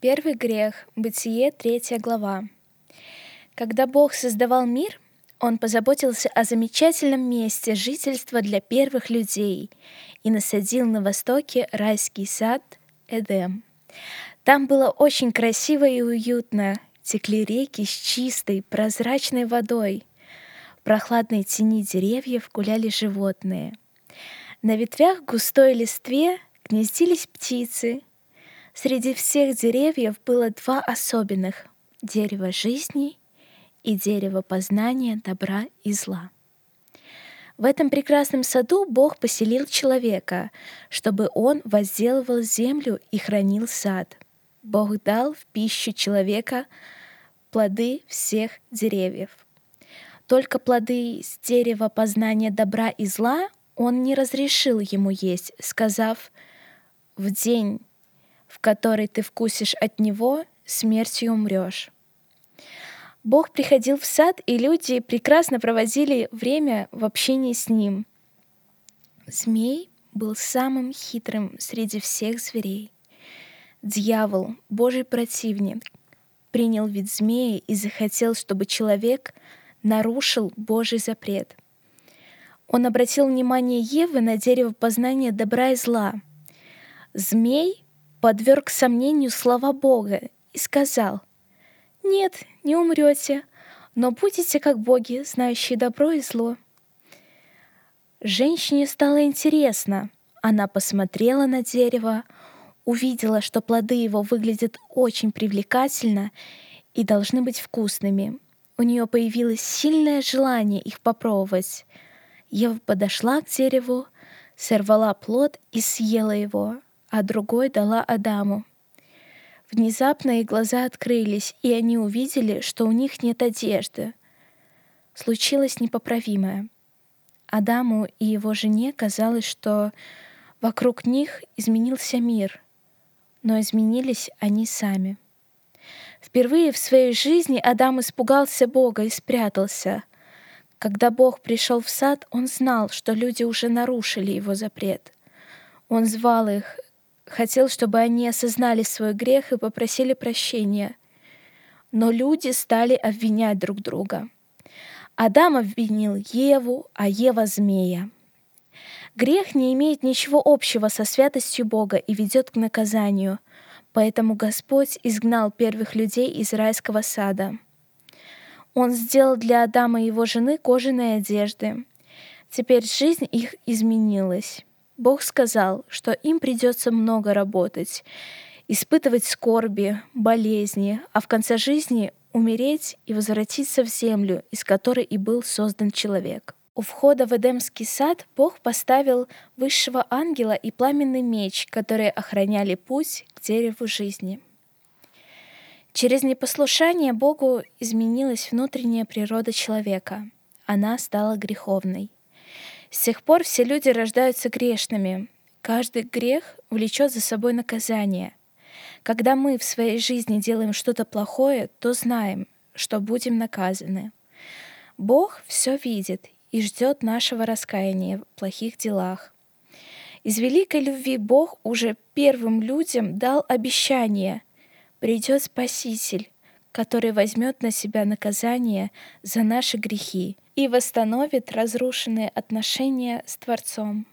Первый грех. Бытие, третья глава. Когда Бог создавал мир, Он позаботился о замечательном месте жительства для первых людей и насадил на востоке райский сад Эдем. Там было очень красиво и уютно, текли реки с чистой, прозрачной водой. В прохладной тени деревьев гуляли животные. На ветвях густой листве гнездились птицы — Среди всех деревьев было два особенных — дерево жизни и дерево познания добра и зла. В этом прекрасном саду Бог поселил человека, чтобы он возделывал землю и хранил сад. Бог дал в пищу человека плоды всех деревьев. Только плоды с дерева познания добра и зла он не разрешил ему есть, сказав, «В день, в которой ты вкусишь от него, смертью умрешь. Бог приходил в сад, и люди прекрасно проводили время в общении с ним. Змей был самым хитрым среди всех зверей. Дьявол, Божий противник, принял вид змеи и захотел, чтобы человек нарушил Божий запрет. Он обратил внимание Евы на дерево познания добра и зла. Змей подверг сомнению слова Бога и сказал, «Нет, не умрете, но будете как боги, знающие добро и зло». Женщине стало интересно. Она посмотрела на дерево, увидела, что плоды его выглядят очень привлекательно и должны быть вкусными. У нее появилось сильное желание их попробовать. Ева подошла к дереву, сорвала плод и съела его а другой дала Адаму. Внезапно их глаза открылись, и они увидели, что у них нет одежды. Случилось непоправимое. Адаму и его жене казалось, что вокруг них изменился мир, но изменились они сами. Впервые в своей жизни Адам испугался Бога и спрятался. Когда Бог пришел в сад, он знал, что люди уже нарушили его запрет. Он звал их, хотел, чтобы они осознали свой грех и попросили прощения. Но люди стали обвинять друг друга. Адам обвинил Еву, а Ева — змея. Грех не имеет ничего общего со святостью Бога и ведет к наказанию, поэтому Господь изгнал первых людей из райского сада. Он сделал для Адама и его жены кожаные одежды. Теперь жизнь их изменилась. Бог сказал, что им придется много работать, испытывать скорби, болезни, а в конце жизни умереть и возвратиться в землю, из которой и был создан человек. У входа в Эдемский сад Бог поставил высшего ангела и пламенный меч, которые охраняли путь к дереву жизни. Через непослушание Богу изменилась внутренняя природа человека. Она стала греховной. С тех пор все люди рождаются грешными. Каждый грех влечет за собой наказание. Когда мы в своей жизни делаем что-то плохое, то знаем, что будем наказаны. Бог все видит и ждет нашего раскаяния в плохих делах. Из великой любви Бог уже первым людям дал обещание — придет Спаситель, который возьмет на себя наказание за наши грехи — и восстановит разрушенные отношения с Творцом.